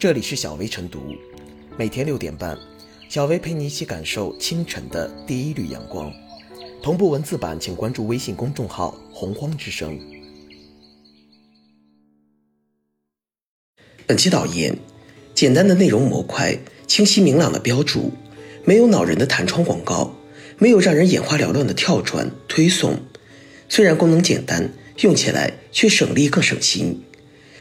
这里是小薇晨读，每天六点半，小薇陪你一起感受清晨的第一缕阳光。同步文字版，请关注微信公众号“洪荒之声”。本期导言：简单的内容模块，清晰明朗的标注，没有恼人的弹窗广告，没有让人眼花缭乱的跳转推送。虽然功能简单，用起来却省力更省心。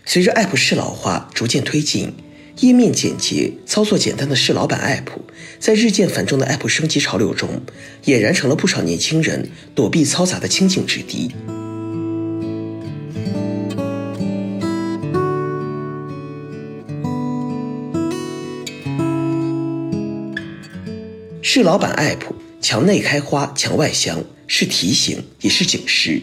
随着 App 适老化逐渐推进，页面简洁、操作简单的适老板 App，在日渐繁重的 App 升级潮流中，俨然成了不少年轻人躲避嘈杂的清净之地。适老板 App 墙内开花墙外香，是提醒也是警示。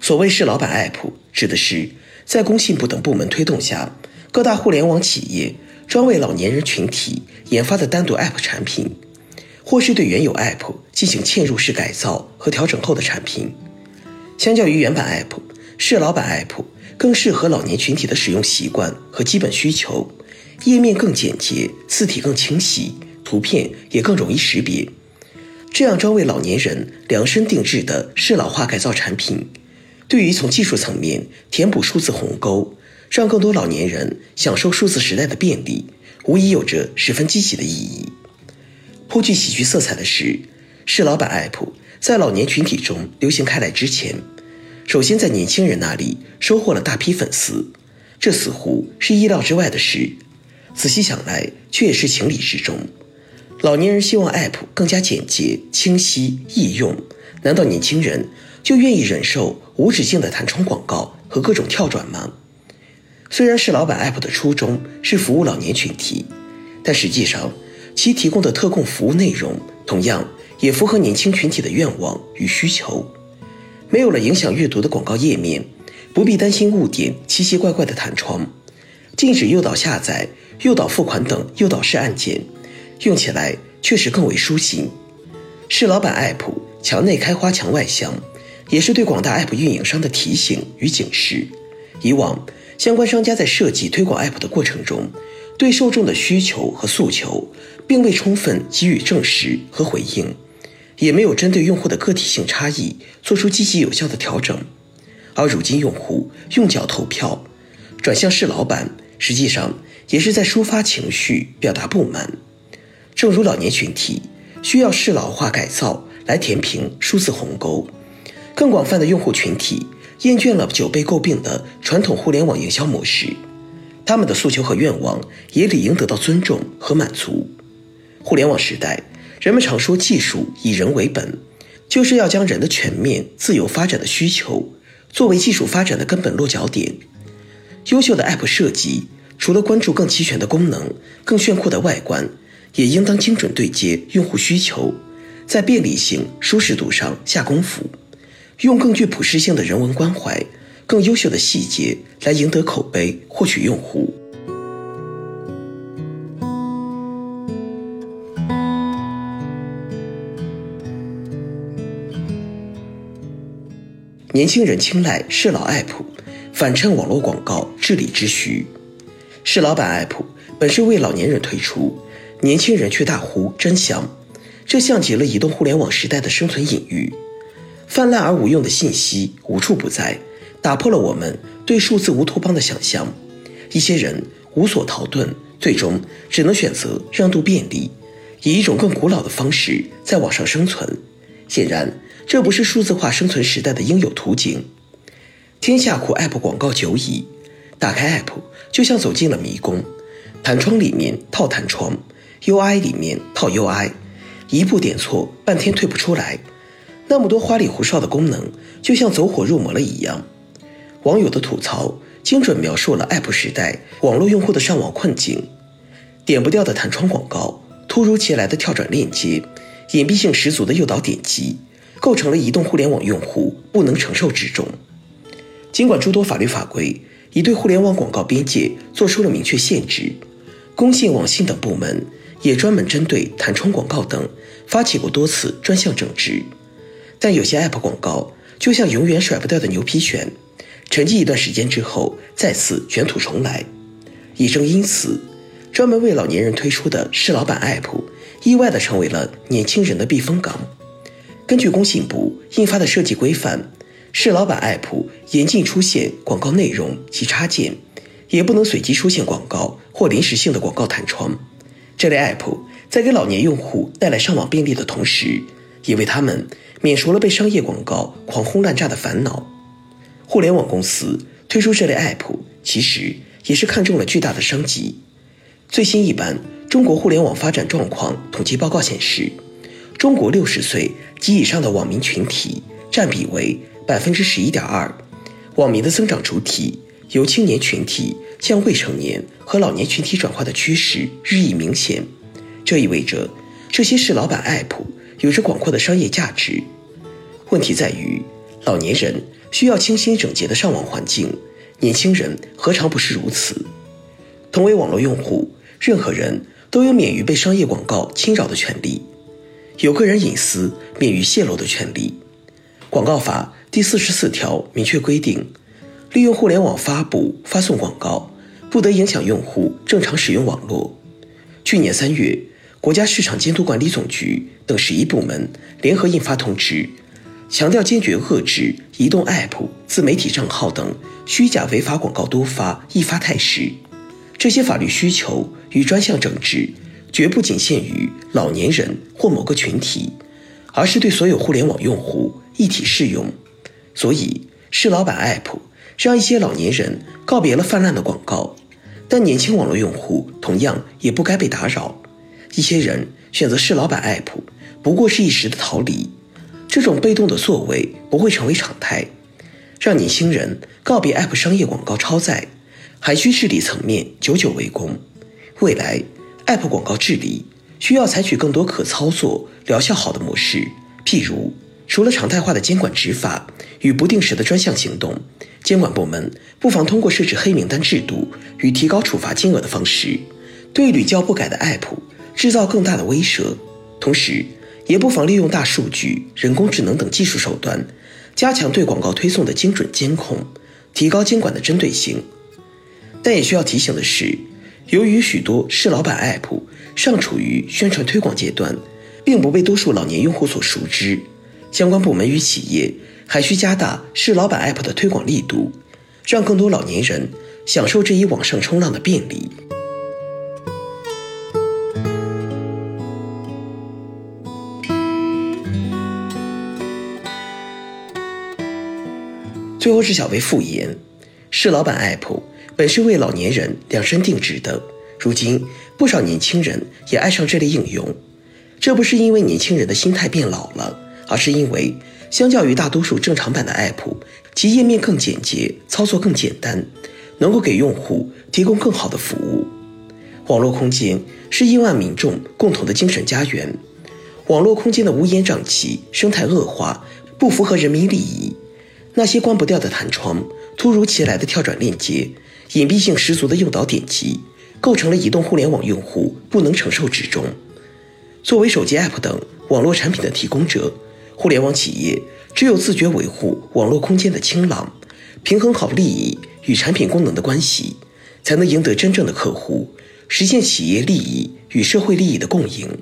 所谓适老板 App，指的是。在工信部等部门推动下，各大互联网企业专为老年人群体研发的单独 App 产品，或是对原有 App 进行嵌入式改造和调整后的产品。相较于原版 App，适老版 App 更适合老年群体的使用习惯和基本需求，页面更简洁，字体更清晰，图片也更容易识别。这样专为老年人量身定制的适老化改造产品。对于从技术层面填补数字鸿沟，让更多老年人享受数字时代的便利，无疑有着十分积极的意义。颇具喜剧色彩的是，适老版 App 在老年群体中流行开来之前，首先在年轻人那里收获了大批粉丝，这似乎是意料之外的事。仔细想来，却也是情理之中。老年人希望 App 更加简洁、清晰、易用，难道年轻人？就愿意忍受无止境的弹窗广告和各种跳转吗？虽然是老板 App 的初衷是服务老年群体，但实际上其提供的特供服务内容同样也符合年轻群体的愿望与需求。没有了影响阅读的广告页面，不必担心误点奇奇怪怪的弹窗，禁止诱导下载、诱导付款等诱导式按键，用起来确实更为舒心。是老板 App 墙内开花墙外香。也是对广大 App 运营商的提醒与警示。以往相关商家在设计推广 App 的过程中，对受众的需求和诉求并未充分给予证实和回应，也没有针对用户的个体性差异做出积极有效的调整。而如今用户用脚投票，转向是老板，实际上也是在抒发情绪、表达不满。正如老年群体需要适老化改造来填平数字鸿沟。更广泛的用户群体厌倦了久被诟病的传统互联网营销模式，他们的诉求和愿望也理应得到尊重和满足。互联网时代，人们常说技术以人为本，就是要将人的全面自由发展的需求作为技术发展的根本落脚点。优秀的 App 设计，除了关注更齐全的功能、更炫酷的外观，也应当精准对接用户需求，在便利性、舒适度上下功夫。用更具普适性的人文关怀、更优秀的细节来赢得口碑、获取用户。年轻人青睐适老 App，反衬网络广告治理之需。适老版 App 本是为老年人推出，年轻人却大呼真香，这像极了移动互联网时代的生存隐喻。泛滥而无用的信息无处不在，打破了我们对数字乌托邦的想象。一些人无所逃遁，最终只能选择让渡便利，以一种更古老的方式在网上生存。显然，这不是数字化生存时代的应有途径。天下苦 App 广告久矣，打开 App 就像走进了迷宫，弹窗里面套弹窗，UI 里面套 UI，一步点错，半天退不出来。那么多花里胡哨的功能，就像走火入魔了一样。网友的吐槽精准描述了 App 时代网络用户的上网困境：点不掉的弹窗广告，突如其来的跳转链接，隐蔽性十足的诱导点击，构成了移动互联网用户不能承受之重。尽管诸多法律法规已对互联网广告边界做出了明确限制，工信、网信等部门也专门针对弹窗广告等发起过多次专项整治。但有些 App 广告就像永远甩不掉的牛皮癣，沉寂一段时间之后再次卷土重来。也正因此，专门为老年人推出的市老板 App 意外地成为了年轻人的避风港。根据工信部印发的设计规范，市老板 App 严禁出现广告内容及插件，也不能随机出现广告或临时性的广告弹窗。这类 App 在给老年用户带来上网便利的同时，也为他们免除了被商业广告狂轰滥炸的烦恼。互联网公司推出这类 App，其实也是看中了巨大的商机。最新一版《中国互联网发展状况统计报告》显示，中国六十岁及以上的网民群体占比为百分之十一点二，网民的增长主体由青年群体向未成年和老年群体转化的趋势日益明显。这意味着这些是老板 App 有着广阔的商业价值。问题在于，老年人需要清新整洁的上网环境，年轻人何尝不是如此？同为网络用户，任何人都有免于被商业广告侵扰的权利，有个人隐私免于泄露的权利。广告法第四十四条明确规定，利用互联网发布、发送广告，不得影响用户正常使用网络。去年三月。国家市场监督管理总局等十一部门联合印发通知，强调坚决遏制移动 App、自媒体账号等虚假违法广告多发易发态势。这些法律需求与专项整治，绝不仅限于老年人或某个群体，而是对所有互联网用户一体适用。所以，是老板 App 让一些老年人告别了泛滥的广告，但年轻网络用户同样也不该被打扰。一些人选择是老板 app，不过是一时的逃离，这种被动的作为不会成为常态。让年轻人告别 app 商业广告超载，还需治理层面久久为功。未来 app 广告治理需要采取更多可操作、疗效好的模式，譬如除了常态化的监管执法与不定时的专项行动，监管部门不妨通过设置黑名单制度与提高处罚金额的方式，对屡教不改的 app。制造更大的威慑，同时也不妨利用大数据、人工智能等技术手段，加强对广告推送的精准监控，提高监管的针对性。但也需要提醒的是，由于许多市老板 App 尚处于宣传推广阶段，并不被多数老年用户所熟知，相关部门与企业还需加大市老板 App 的推广力度，让更多老年人享受这一网上冲浪的便利。最后是小薇复言，是老板 App 本是为老年人量身定制的，如今不少年轻人也爱上这类应用。这不是因为年轻人的心态变老了，而是因为相较于大多数正常版的 App，其页面更简洁，操作更简单，能够给用户提供更好的服务。网络空间是亿万民众共同的精神家园，网络空间的乌烟瘴气、生态恶化，不符合人民利益。那些关不掉的弹窗、突如其来的跳转链接、隐蔽性十足的诱导点击，构成了移动互联网用户不能承受之重。作为手机 App 等网络产品的提供者，互联网企业只有自觉维护网络空间的清朗，平衡好利益与产品功能的关系，才能赢得真正的客户，实现企业利益与社会利益的共赢。